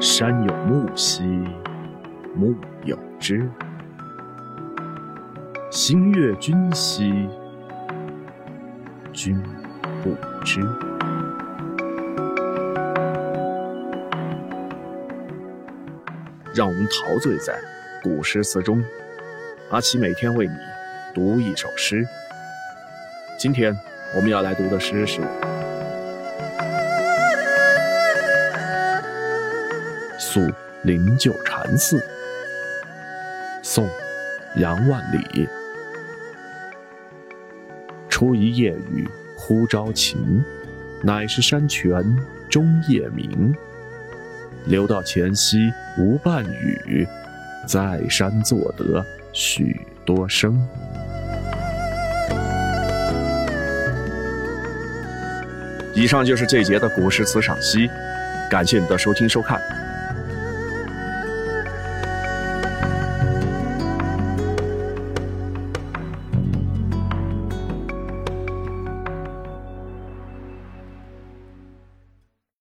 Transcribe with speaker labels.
Speaker 1: 山有木兮木有枝，心悦君兮君不知。让我们陶醉在古诗词中。阿奇每天为你读一首诗。今天我们要来读的诗是《宿灵鹫禅寺》，宋·杨万里。初一夜雨忽朝晴，乃是山泉终夜明。留到前夕无半语，在山作得许多声。以上就是这节的古诗词赏析，感谢你的收听收看。